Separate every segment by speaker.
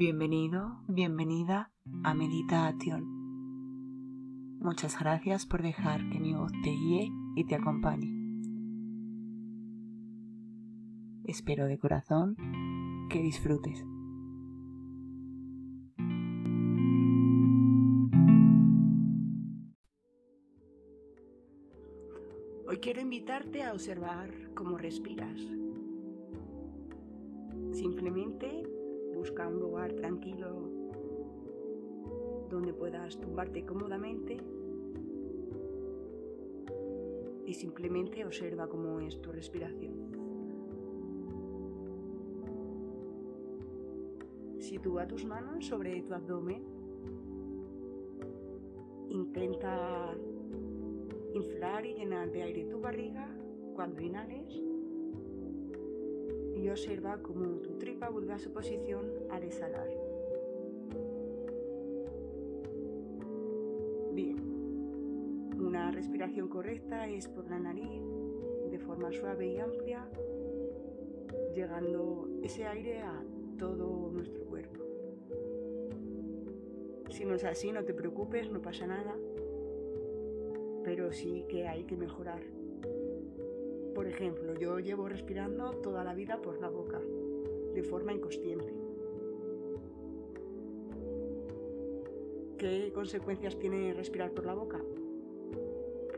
Speaker 1: Bienvenido, bienvenida a Meditación. Muchas gracias por dejar que mi voz te guíe y te acompañe. Espero de corazón que disfrutes. Hoy quiero invitarte a observar cómo respiras. Simplemente busca un lugar tranquilo donde puedas tumbarte cómodamente y simplemente observa cómo es tu respiración. Sitúa tus manos sobre tu abdomen. Intenta inflar y llenar de aire tu barriga cuando inhales observa cómo tu tripa vuelve a su posición al exhalar. Bien, una respiración correcta es por la nariz, de forma suave y amplia, llegando ese aire a todo nuestro cuerpo. Si no es así, no te preocupes, no pasa nada, pero sí que hay que mejorar. Por ejemplo, yo llevo respirando toda la vida por la boca, de forma inconsciente. ¿Qué consecuencias tiene respirar por la boca?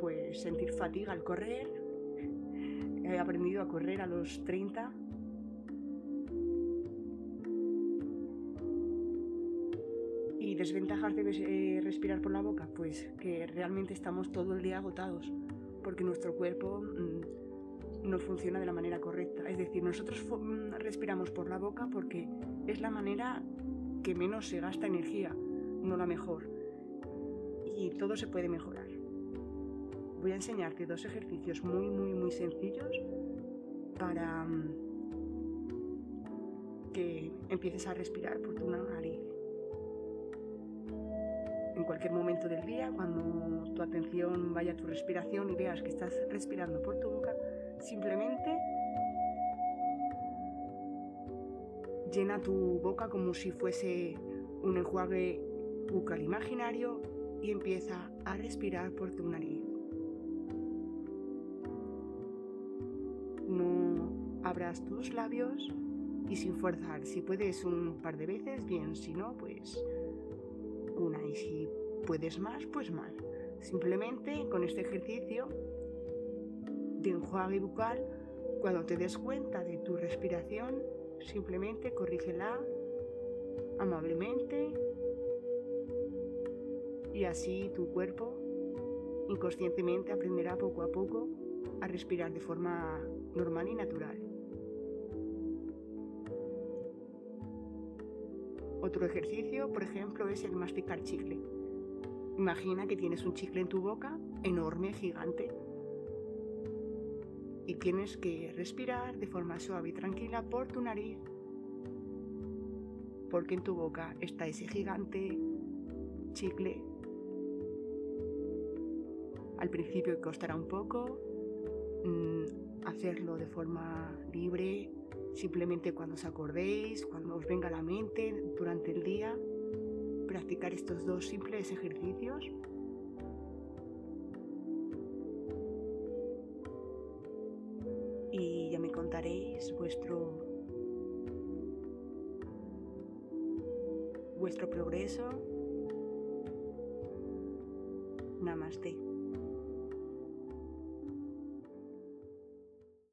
Speaker 1: Pues sentir fatiga al correr. He aprendido a correr a los 30. ¿Y desventajas de eh, respirar por la boca? Pues que realmente estamos todo el día agotados, porque nuestro cuerpo mm, no funciona de la manera correcta. Es decir, nosotros mm, respiramos por la boca porque es la manera que menos se gasta energía, no la mejor. Y todo se puede mejorar. Voy a enseñarte dos ejercicios muy, muy, muy sencillos para mm, que empieces a respirar por tu nariz. En cualquier momento del día, cuando tu atención vaya a tu respiración y veas que estás respirando por tu boca, Simplemente llena tu boca como si fuese un enjuague bucal imaginario y empieza a respirar por tu nariz. No abras tus labios y sin forzar. Si puedes un par de veces, bien. Si no, pues una. Y si puedes más, pues más. Simplemente con este ejercicio de enjuague bucal, cuando te des cuenta de tu respiración, simplemente corrígela amablemente y así tu cuerpo inconscientemente aprenderá poco a poco a respirar de forma normal y natural. Otro ejercicio, por ejemplo, es el masticar chicle. Imagina que tienes un chicle en tu boca, enorme, gigante, y tienes que respirar de forma suave y tranquila por tu nariz, porque en tu boca está ese gigante chicle. Al principio costará un poco mm, hacerlo de forma libre, simplemente cuando os acordéis, cuando os venga a la mente durante el día, practicar estos dos simples ejercicios vuestro vuestro progreso. Namaste.